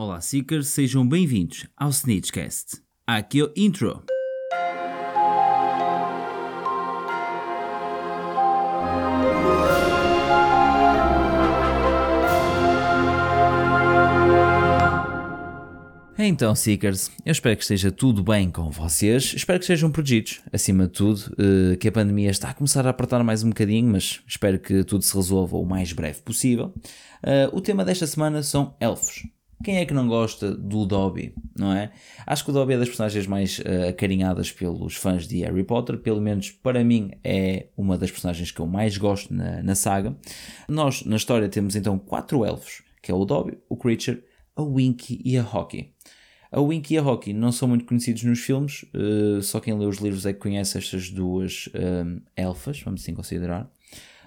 Olá, Seekers, sejam bem-vindos ao Snitchcast. Aqui é o intro. Então, Seekers, eu espero que esteja tudo bem com vocês. Espero que estejam protegidos, acima de tudo, eh, que a pandemia está a começar a apertar mais um bocadinho, mas espero que tudo se resolva o mais breve possível. Eh, o tema desta semana são elfos. Quem é que não gosta do Dobby, não é? Acho que o Dobby é das personagens mais uh, acarinhadas pelos fãs de Harry Potter, pelo menos para mim é uma das personagens que eu mais gosto na, na saga. Nós, na história, temos então quatro elfos, que é o Dobby, o Creature, a Winky e a Hockey. A Winky e a Hockey não são muito conhecidos nos filmes, uh, só quem lê os livros é que conhece estas duas um, elfas, vamos assim considerar,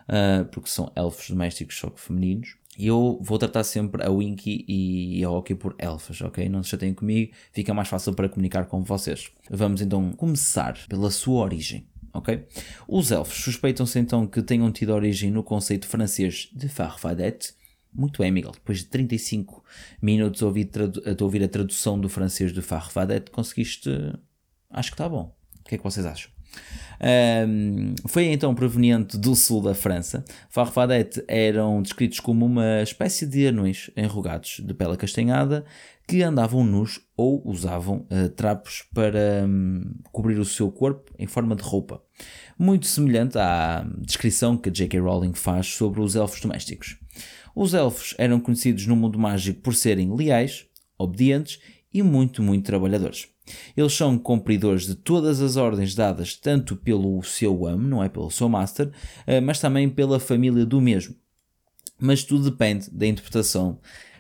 uh, porque são elfos domésticos, só que femininos. Eu vou tratar sempre a Winky e a Hockey por elfas, ok? Não se chateiem comigo, fica mais fácil para comunicar com vocês. Vamos então começar pela sua origem, ok? Os elfos suspeitam-se então que tenham tido origem no conceito francês de Farfadet. Muito bem, Miguel. Depois de 35 minutos a ouvir, a ouvir a tradução do francês de Farfadet, conseguiste. Acho que está bom. O que é que vocês acham? Um, foi então proveniente do sul da França. Farfadet eram descritos como uma espécie de anões enrugados de pele castanhada que andavam nus ou usavam uh, trapos para um, cobrir o seu corpo em forma de roupa. Muito semelhante à descrição que J.K. Rowling faz sobre os elfos domésticos. Os elfos eram conhecidos no mundo mágico por serem leais, obedientes e muito, muito trabalhadores. Eles são cumpridores de todas as ordens dadas tanto pelo seu amo, não é pelo seu master, eh, mas também pela família do mesmo. Mas tudo depende da interpretação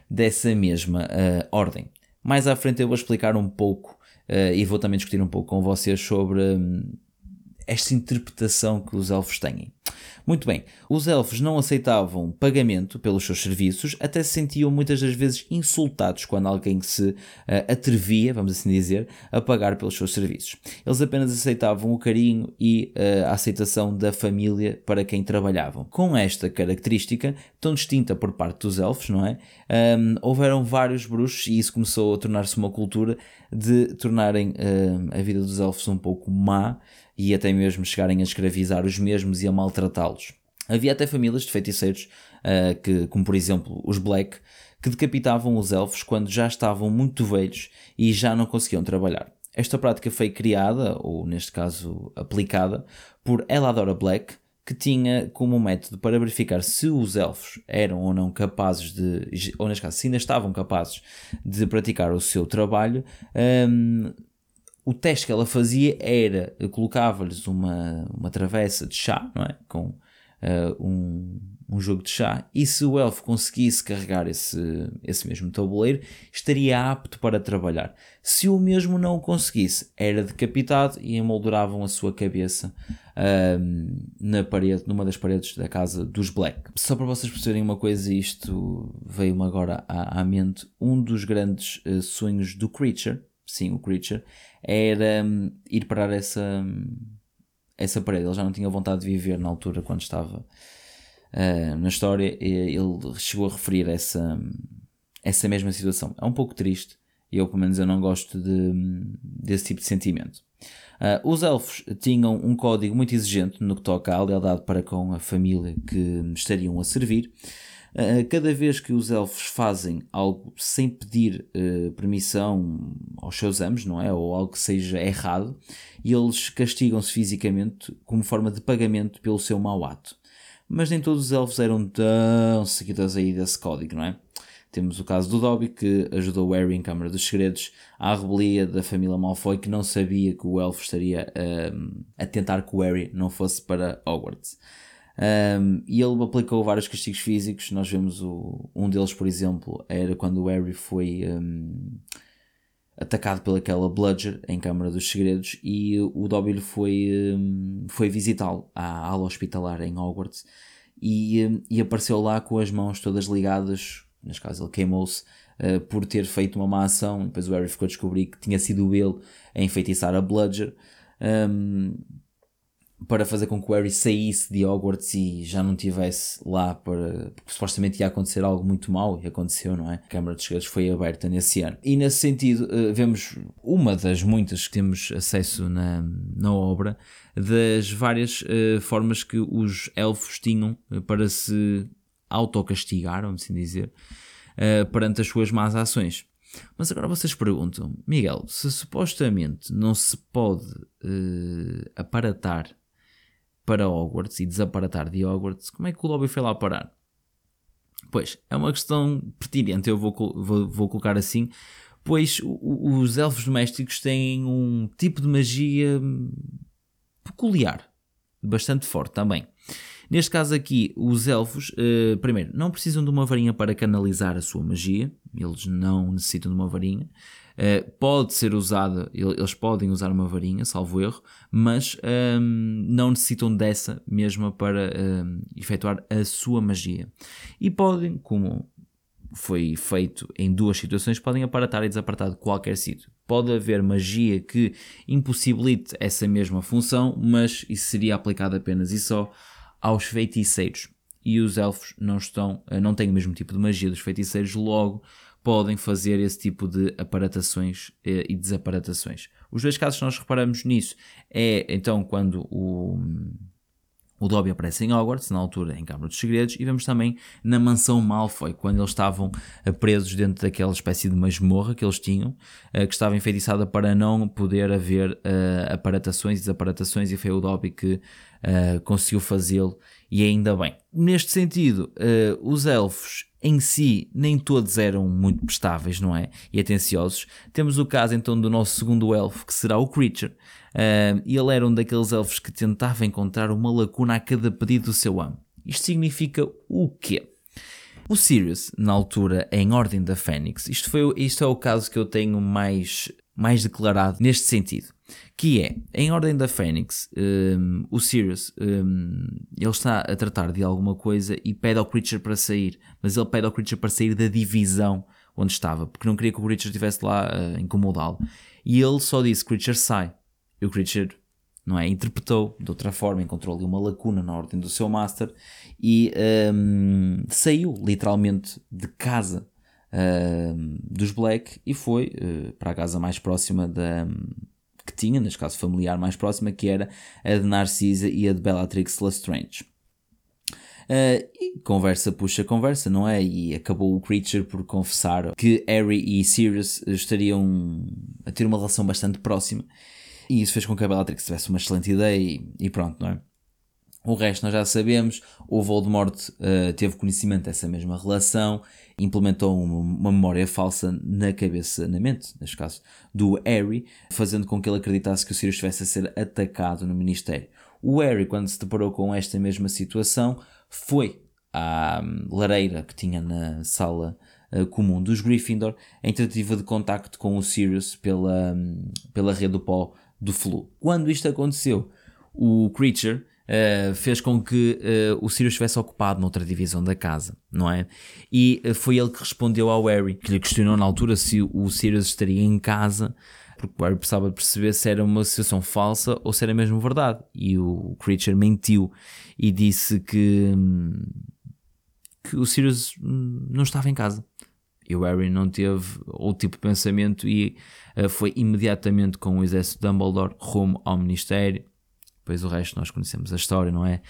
dessa mesma uh, ordem. Mais à frente eu vou explicar um pouco uh, e vou também discutir um pouco com vocês sobre um, esta interpretação que os elfos têm. Muito bem, os elfos não aceitavam pagamento pelos seus serviços, até se sentiam muitas das vezes insultados quando alguém se uh, atrevia, vamos assim dizer, a pagar pelos seus serviços. Eles apenas aceitavam o carinho e uh, a aceitação da família para quem trabalhavam. Com esta característica, tão distinta por parte dos elfos, não é? Um, houveram vários bruxos e isso começou a tornar-se uma cultura de tornarem uh, a vida dos elfos um pouco má e até mesmo chegarem a escravizar os mesmos e a maltratá-los. Havia até famílias de feiticeiros, uh, que, como por exemplo os Black, que decapitavam os elfos quando já estavam muito velhos e já não conseguiam trabalhar. Esta prática foi criada, ou neste caso aplicada, por Eladora Black, que tinha como método para verificar se os elfos eram ou não capazes de, ou neste caso, se ainda estavam capazes de praticar o seu trabalho, um, o teste que ela fazia era colocava-lhes uma, uma travessa de chá, não é? Com uh, um, um jogo de chá, e se o elfo conseguisse carregar esse, esse mesmo tabuleiro, estaria apto para trabalhar. Se o mesmo não o conseguisse, era decapitado e emolduravam a sua cabeça uh, na parede, numa das paredes da casa dos Black. Só para vocês perceberem uma coisa, isto veio-me agora à, à mente, um dos grandes uh, sonhos do Creature, sim, o Creature, era um, ir parar essa, um, essa parede. Ele já não tinha vontade de viver na altura quando estava uh, na história. ele chegou a referir essa, essa mesma situação. É um pouco triste. E eu, pelo menos, eu não gosto de, desse tipo de sentimento. Uh, os elfos tinham um código muito exigente no que toca à lealdade para com a família que estariam a servir. Uh, cada vez que os elfos fazem algo sem pedir uh, permissão aos seus amos, não é? Ou algo que seja errado, eles castigam-se fisicamente como forma de pagamento pelo seu mau ato. Mas nem todos os elfos eram tão seguidores aí desse código, não é? Temos o caso do Dobby, que ajudou Harry em Câmara dos Segredos, à rebelia da família Malfoy, que não sabia que o elfo estaria a tentar que o Harry não fosse para Hogwarts. Um, e ele aplicou vários castigos físicos. Nós vemos o, um deles, por exemplo, era quando o Harry foi um, atacado pelaquela Bludger em Câmara dos Segredos e o Dobby foi, um, foi visitá-lo à ala hospitalar em Hogwarts e, e apareceu lá com as mãos todas ligadas. Neste caso, ele queimou-se uh, por ter feito uma má ação. Depois o Harry ficou a descobrir que tinha sido ele a enfeitiçar a Bludger. Um, para fazer com que o Harry saísse de Hogwarts e já não tivesse lá para. porque supostamente ia acontecer algo muito mau e aconteceu, não é? A Câmara dos Segredos foi aberta nesse ano. E nesse sentido, uh, vemos uma das muitas que temos acesso na, na obra das várias uh, formas que os elfos tinham para se autocastigar, vamos assim dizer, perante as suas más ações. Mas agora vocês perguntam, Miguel, se supostamente não se pode aparatar para Hogwarts e desaparatar de Hogwarts, como é que o Lobby foi lá parar? Pois, é uma questão pertinente, eu vou, vou, vou colocar assim, pois os elfos domésticos têm um tipo de magia peculiar, bastante forte também. Neste caso aqui, os elfos, uh, primeiro, não precisam de uma varinha para canalizar a sua magia, eles não necessitam de uma varinha. Uh, pode ser usada, eles podem usar uma varinha, salvo erro, mas um, ehm, não necessitam dessa mesma para um, ehm, efetuar a sua magia. E podem, como foi feito em duas situações, podem aparatar e desaparatar de qualquer sítio. Pode haver magia que impossibilite essa mesma função, mas isso seria aplicado apenas e só aos feiticeiros. E os elfos não estão, eh, não têm o mesmo tipo de magia dos feiticeiros, logo podem fazer esse tipo de aparatações eh, e desaparatações. Os dois casos que nós reparamos nisso é então quando o, o Dobby aparece em Hogwarts, na altura em Câmara dos Segredos, e vemos também na mansão Malfoy, quando eles estavam eh, presos dentro daquela espécie de masmorra que eles tinham, que estava enfeitiçada para não poder haver aparatações e desaparatações, e foi o Dobby que uh, conseguiu fazê-lo e ainda bem. Neste sentido, uh, os elfos em si nem todos eram muito prestáveis, não é? E atenciosos. Temos o caso então do nosso segundo elfo, que será o Creature. Uh, ele era um daqueles elfos que tentava encontrar uma lacuna a cada pedido do seu amo. Isto significa o quê? O Sirius, na altura, em Ordem da Fênix, isto, foi, isto é o caso que eu tenho mais, mais declarado neste sentido que é, em Ordem da Fênix, um, o Sirius, um, ele está a tratar de alguma coisa e pede ao Creature para sair, mas ele pede ao Creature para sair da divisão onde estava, porque não queria que o Creature estivesse lá a incomodá-lo. E ele só disse, Creature sai. E o Creature, não é, interpretou de outra forma, encontrou ali uma lacuna na ordem do seu Master e um, saiu literalmente de casa hum, dos Black e foi uh, para a casa mais próxima da que tinha, neste caso familiar mais próxima, que era a de Narcisa e a de Bellatrix Lestrange. Uh, e conversa puxa conversa, não é? E acabou o Creature por confessar que Harry e Sirius estariam a ter uma relação bastante próxima. E isso fez com que a Bellatrix tivesse uma excelente ideia e, e pronto, não é? O resto nós já sabemos. O Voldemort uh, teve conhecimento dessa mesma relação, implementou uma, uma, memória falsa na cabeça, na mente, neste caso, do Harry, fazendo com que ele acreditasse que o Sirius estivesse a ser atacado no Ministério. O Harry, quando se deparou com esta mesma situação, foi à hum, lareira que tinha na sala uh, comum dos Gryffindor em tentativa de contacto com o Sirius pela, um, pela rede do pó do Flu. Quando isto aconteceu, o Creature uh, fez com que uh, o Sirius estivesse ocupado noutra divisão da casa, não é? E uh, foi ele que respondeu ao Harry, que lhe questionou na altura se o Sirius estaria em casa, porque o Harry precisava perceber se era uma situação falsa ou se era mesmo verdade. E o Creature mentiu e disse que, hum, que o Sirius hum, não estava em casa. E o Harry não teve outro tipo de pensamento e uh, foi imediatamente com o exército de Dumbledore rumo ao Ministério. Depois o resto nós conhecemos a história, não é?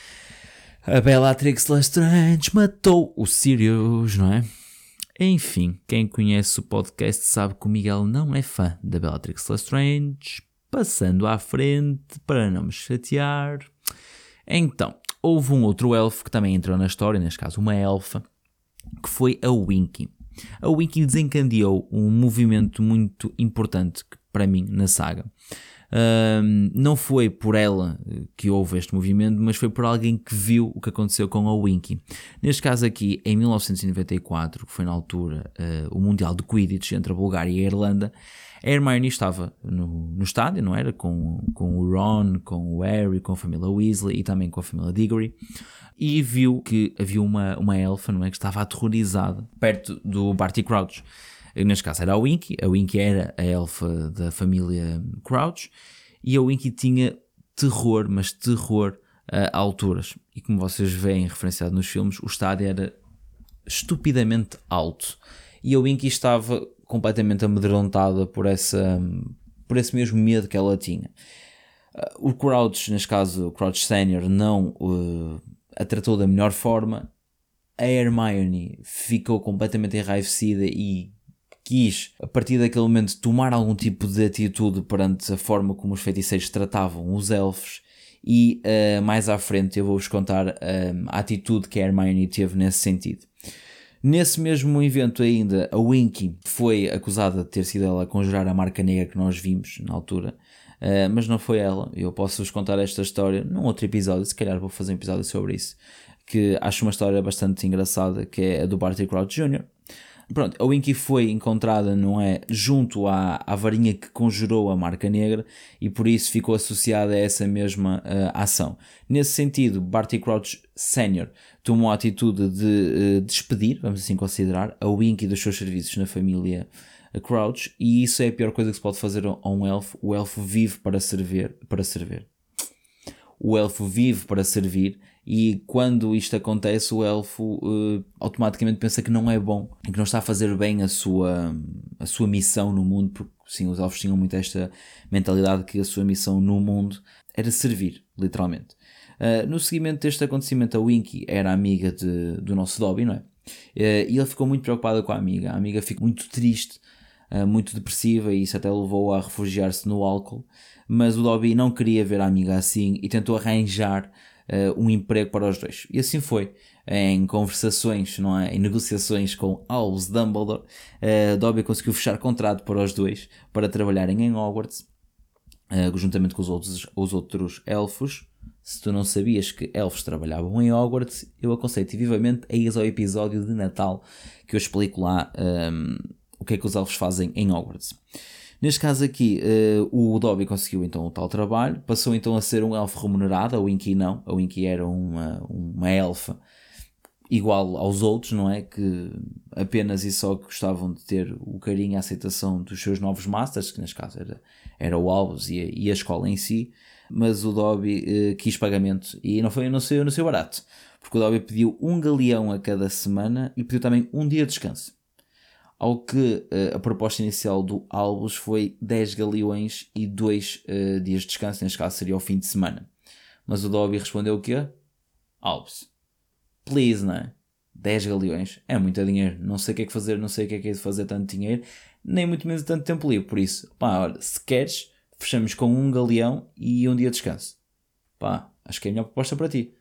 A Bellatrix Lestrange matou o Sirius, não é? Enfim, quem conhece o podcast sabe que o Miguel não é fã da Bellatrix Lestrange. Passando à frente para não me chatear. Então, houve um outro elfo que também entrou na história, neste caso uma elfa, que foi a Winky. A Winky desencadeou um movimento muito importante para mim na saga. Não foi por ela que houve este movimento, mas foi por alguém que viu o que aconteceu com a Winky. Neste caso aqui, em 1994, que foi na altura uh, o Mundial de Quidditch entre a Bulgária e a Irlanda, a Hermione estava no, no estádio, não era? Com, com o Ron, com o Harry, com a família Weasley e também com a família Diggory. E viu que havia uma, uma elfa, não é? Que estava aterrorizada perto do Barty Crouch neste caso era a Winky, a Winky era a elfa da família Crouch, e a Winky tinha terror, mas terror a alturas. E como vocês veem referenciado nos filmes, o estádio era estupidamente alto. E a Winky estava completamente amedrontada por, essa, por esse mesmo medo que ela tinha. Uh, o Crouch, neste caso o Crouch Senior, não uh, a tratou da melhor forma. A Hermione ficou completamente enraivecida e quis, a partir daquele momento, tomar algum tipo de atitude perante a forma como os feiticeiros tratavam os elfos. E uh, mais à frente eu vou-vos contar uh, a atitude que a Hermione teve nesse sentido. Nesse mesmo evento ainda, a Winky foi acusada de ter sido ela a conjurar a marca negra que nós vimos na altura, uh, mas não foi ela. Eu posso-vos contar esta história num outro episódio, se calhar vou fazer um episódio sobre isso, que acho uma história bastante engraçada, que é a do Barty Crouch Jr., Pronto, a Winky foi encontrada, não é, junto à, à varinha que conjurou a marca negra e por isso ficou associada a essa mesma uh, ação. Nesse sentido, Barty Crouch Sr. tomou a atitude de uh, despedir, vamos assim considerar, a Winky dos seus serviços na família Crouch e isso é a pior coisa que se pode fazer a um elfo. O elfo vive para servir, para servir. O elfo vive para servir e quando isto acontece, o elfo uh, automaticamente pensa que não é bom, que não está a fazer bem a sua, a sua missão no mundo, porque sim, os elfos tinham muito esta mentalidade que a sua missão no mundo era servir, literalmente. Uh, no seguimento deste acontecimento, a Winky era amiga de, do nosso Dobby, não é? Uh, e ele ficou muito preocupada com a amiga. A amiga ficou muito triste, muito depressiva, e isso até levou a refugiar-se no álcool. Mas o Dobby não queria ver a amiga assim e tentou arranjar uh, um emprego para os dois. E assim foi. Em conversações, não é? em negociações com Albus Dumbledore, uh, Dobby conseguiu fechar contrato para os dois para trabalharem em Hogwarts, uh, juntamente com os outros, os outros elfos. Se tu não sabias que elfos trabalhavam em Hogwarts, eu aconselho-te vivamente a ir ao episódio de Natal que eu explico lá um, ehm, o que é que os elfos fazem em Hogwarts. Neste caso aqui, uh, o Dobby conseguiu então o tal trabalho, passou então a ser um elfo remunerado, a Winky não, a Winky era uma, uma elfa igual aos outros, não é? Que apenas e só gostavam de ter o carinho e a aceitação dos seus novos masters, que neste caso era, era o Albus e a, e a escola em si, mas o Dobby uh, quis pagamento e não foi no seu, no seu barato, porque o Dobby pediu um galeão a cada semana e pediu também um dia de descanso ao que uh, a proposta inicial do Albus foi 10 galeões e 2 uh, eh, dias de descanso, neste caso seria o fim de semana. Mas o Dobby respondeu o quê? Albus, please, não é? 10 galeões é muito dinheiro, não sei o que é que fazer, não sei o que é que é de fazer tanto dinheiro, nem muito menos tanto tempo livre, por isso, pá, olha, se queres, fechamos com um galeão e um dia de descanso. Pá, acho que é a melhor proposta para ti.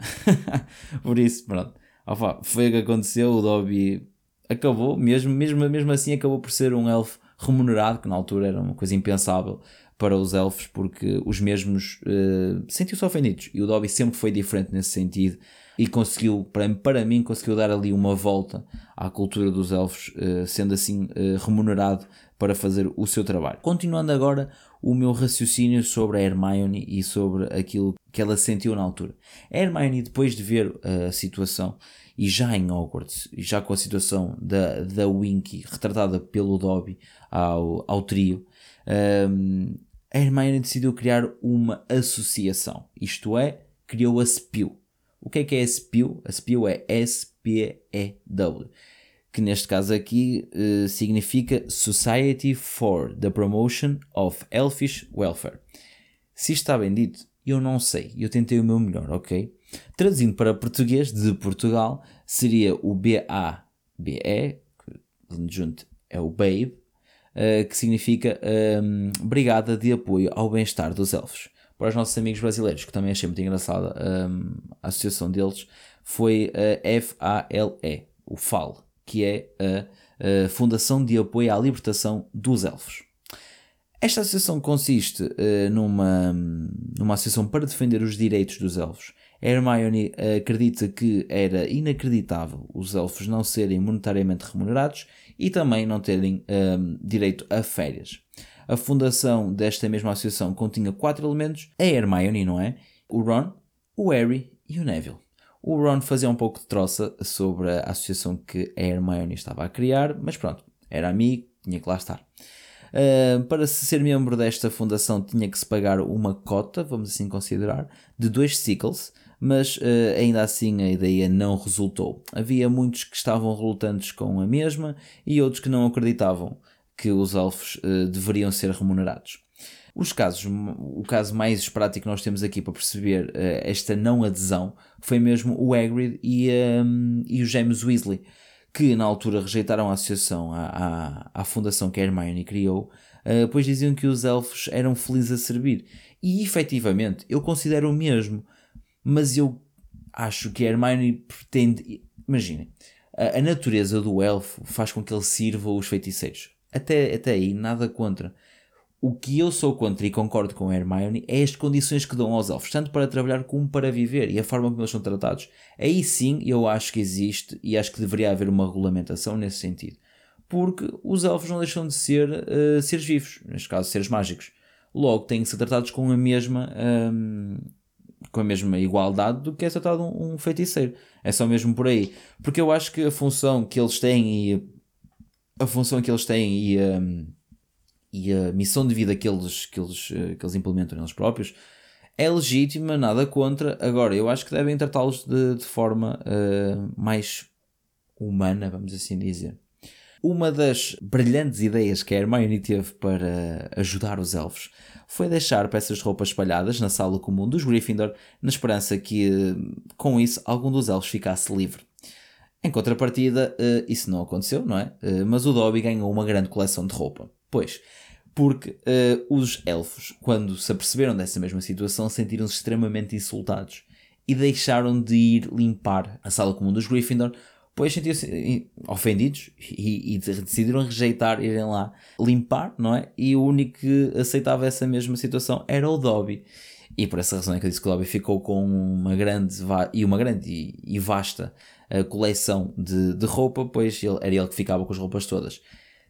por isso, pronto. Opa, foi o que aconteceu, o Dobby acabou, mesmo, mesmo, mesmo assim, acabou por ser um elfo remunerado, que na altura era uma coisa impensável para os elfos, porque os mesmos uh, sentiam-se ofendidos. E o Dobby sempre foi diferente nesse sentido e conseguiu, para, para mim, conseguiu dar ali uma volta à cultura dos elfos, uh, sendo assim uh, remunerado para fazer o seu trabalho. Continuando agora o meu raciocínio sobre a Hermione e sobre aquilo que ela sentiu na altura. A Hermione, depois de ver a situação e já em Hogwarts, e já com a situação da, da Winky retratada pelo Dobby ao, ao trio, um, a Hermione decidiu criar uma associação. Isto é, criou a SPEW. O que é que é SPEW? A SPEW é S-P-E-W, que neste caso aqui uh, significa Society for the Promotion of Elfish Welfare. Se está bem dito, eu não sei. Eu tentei o meu melhor, ok? Traduzindo para português de Portugal, seria o B-A-B-E, junto é o BABE, uh, que significa um, Brigada de Apoio ao Bem-Estar dos Elfos. Para os nossos amigos brasileiros, que também achei muito engraçada um, a associação deles, foi a F-A-L-E, o FAL, que é a, a Fundação de Apoio à Libertação dos Elfos. Esta associação consiste uh, numa, numa associação para defender os direitos dos elfos Hermione acredita que era inacreditável os elfos não serem monetariamente remunerados e também não terem um, direito a férias. A fundação desta mesma associação continha quatro elementos: a Hermione, não é? O Ron, o Harry e o Neville. O Ron fazia um pouco de troça sobre a associação que a Hermione estava a criar, mas pronto, era amigo, tinha que lá estar. Uh, para ser membro desta fundação tinha que se pagar uma cota, vamos assim considerar, de dois sickles, mas uh, ainda assim a ideia não resultou. Havia muitos que estavam relutantes com a mesma e outros que não acreditavam que os elfos uh, deveriam ser remunerados. Os casos, o caso mais prático que nós temos aqui para perceber uh, esta não adesão foi mesmo o Hagrid e, um, e o James Weasley, que na altura rejeitaram a associação à, à, à fundação que a Hermione criou, uh, pois diziam que os elfos eram felizes a servir. E efetivamente, eu considero o mesmo, mas eu acho que a Hermione pretende. Imaginem, a, a natureza do elfo faz com que ele sirva os feiticeiros. Até, até aí, nada contra. O que eu sou contra e concordo com a Hermione é as condições que dão aos elfos, tanto para trabalhar como para viver e a forma como eles são tratados. Aí sim eu acho que existe e acho que deveria haver uma regulamentação nesse sentido. Porque os elfos não deixam de ser uh, seres vivos, neste caso seres mágicos. Logo têm que ser tratados com a mesma um, com a mesma igualdade do que é tratado um, um feiticeiro. É só mesmo por aí. Porque eu acho que a função que eles têm e a função que eles têm e um, e a missão de vida que eles, que eles, eh, que eles implementam neles próprios é legítima, nada contra. Agora, eu acho que devem tratá-los de, de, forma uh, mais humana, vamos assim dizer. Uma das brilhantes ideias que a Hermione teve para ajudar os elfos foi deixar peças de roupa espalhadas na sala comum dos Gryffindor, na esperança que, com isso, algum dos elfos ficasse livre. Em contrapartida, uh, isso não aconteceu, não é? Uh, mas o Dobby ganhou uma grande coleção de roupa. Pois, porque uh, os elfos, quando se aperceberam dessa mesma situação, sentiram-se extremamente insultados e deixaram de ir limpar a sala comum dos Gryffindor, pois sentiam-se eh, ofendidos e, e, decidiram rejeitar irem lá limpar, não é? E o único que aceitava essa mesma situação era o Dobby. E por essa razão é que o Dobby ficou com uma grande e uma grande e, vasta uh, coleção de, de roupa, pois ele, era ele que ficava com as roupas todas.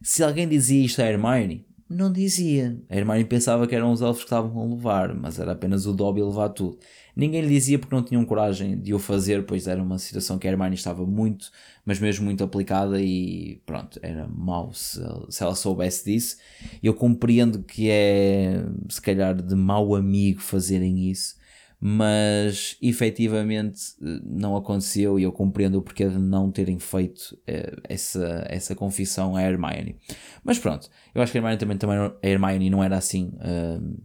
Se alguém dizia isto a Hermione, não dizia. A Hermione pensava que eram os elfos que estavam a levar, mas era apenas o Dobby a levar tudo. Ninguém lhe dizia porque não tinham coragem de o fazer, pois era uma situação que a Hermione estava muito, mas mesmo muito aplicada e pronto, era mau se, se ela soubesse disso. Eu compreendo que é, se calhar, de mau amigo fazerem isso, mas efetivamente eh, não aconteceu e eu compreendo o porquê de não terem feito eh, essa, essa confissão à Hermione. Mas pronto, eu acho que a Hermione também, também a Hermione não era assim uh,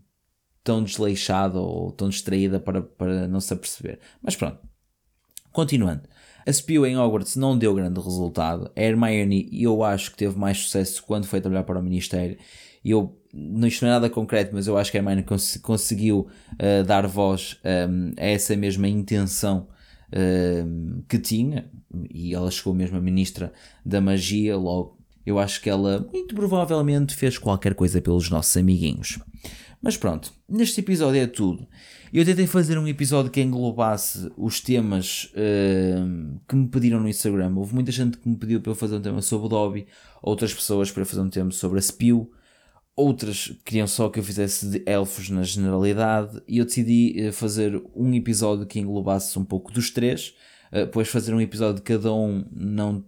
tão desleixada ou tão distraída para, para não se aperceber. Mas pronto, continuando. A Spew em Hogwarts não deu grande resultado. A Hermione, eu acho que teve mais sucesso quando foi trabalhar para o Ministério. Eu não, isto não é nada concreto, mas eu acho que a Hermione cons conseguiu uh, dar voz um, ehm, a essa mesma intenção uh, que tinha, e ela chegou mesmo a ministra da magia, logo eu acho que ela muito provavelmente fez qualquer coisa pelos nossos amiguinhos. Mas pronto, neste episódio é tudo. Eu tentei fazer um episódio que englobasse os temas uh, que me pediram no Instagram. Houve muita gente que me pediu para eu fazer um tema sobre o Dobby, outras pessoas para fazer um tema sobre a Spew, outras queriam só que eu fizesse de elfos na generalidade, e eu decidi uh, fazer um episódio que englobasse um pouco dos três, uh, pois fazer um episódio de cada um não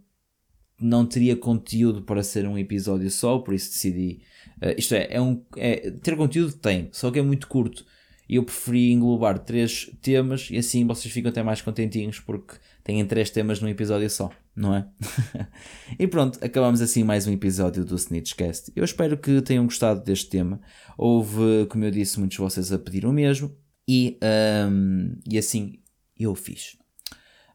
não teria conteúdo para ser um episódio só, por isso decidi. Uh, isto é, é um, é, ter conteúdo tem, só que é muito curto. E eu preferi englobar três temas e assim vocês ficam até mais contentinhos porque têm três temas num episódio só, não é? e pronto, acabamos assim mais um episódio do Snitchcast. Eu espero que tenham gostado deste tema. Houve, como eu disse, muitos de vocês a pedir o mesmo e, um, e assim eu fiz.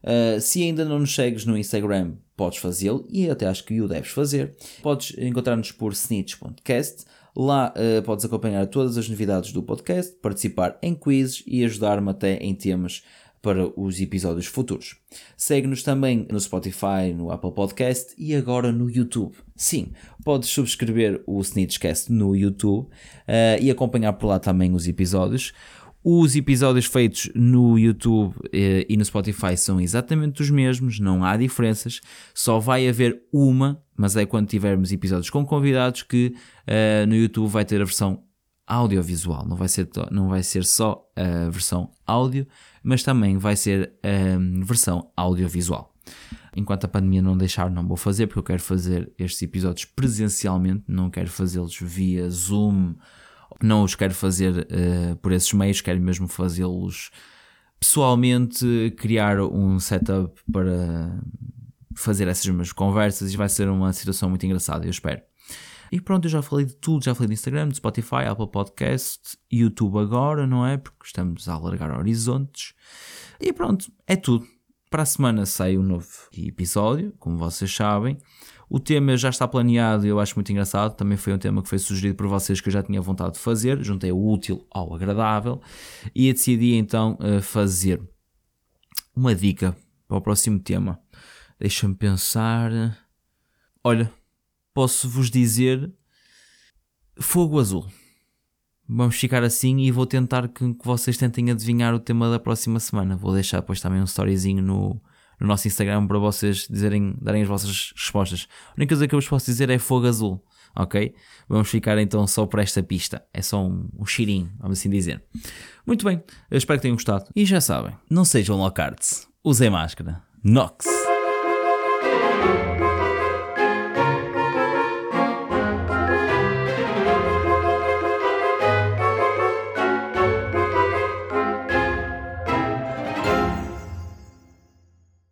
Uh, se ainda não nos segues no Instagram, podes fazê-lo e até acho que o deves fazer. Podes encontrar-nos por snitch.cast. Lá uh, podes acompanhar todas as novidades do podcast, participar em quizzes e ajudar-me até em temas para os episódios futuros. Segue-nos também no Spotify, no Apple Podcast e agora no YouTube. Sim, podes subscrever o Snitchcast no YouTube uh, e acompanhar por lá também os episódios. Os episódios feitos no YouTube eh, e no Spotify são exatamente os mesmos, não há diferenças, só vai haver uma, mas é quando tivermos episódios com convidados que uh, no YouTube vai ter a versão audiovisual, não vai ser, não vai ser só a versão áudio, mas também vai ser a versão audiovisual. Enquanto a pandemia não deixar, não vou fazer, porque eu quero fazer estes episódios presencialmente, não quero fazê-los via Zoom, não os quero fazer uh, por esses meios, quero mesmo fazê-los pessoalmente, criar um setup para fazer essas mesmas conversas e vai ser uma situação muito engraçada, eu espero. E pronto, eu já falei de tudo, já falei do Instagram, do Spotify, Apple Podcast, YouTube agora, não é? Porque estamos a alargar horizontes. E pronto, é tudo. Para a semana sai um novo episódio, como vocês sabem. O tema já está planeado e eu acho muito engraçado. Também foi um tema que foi sugerido por vocês que eu já tinha vontade de fazer. Juntei o útil ao agradável e decidi então eh, fazer uma dica para o próximo tema. Deixa-me pensar. Olha, posso vos dizer fogo azul. Vamos ficar assim e vou tentar que, que, vocês tentem adivinhar o tema da próxima semana. Vou deixar depois também um storyzinho no, no nosso Instagram para vocês dizerem, darem as vossas respostas. A única coisa que eu vos posso dizer é fogo azul, ok? Vamos ficar então só por esta pista. É só um, um cheirinho, vamos assim dizer. Muito bem, eu espero que tenham gostado. E já sabem, não sejam locards, usem máscara. Nox!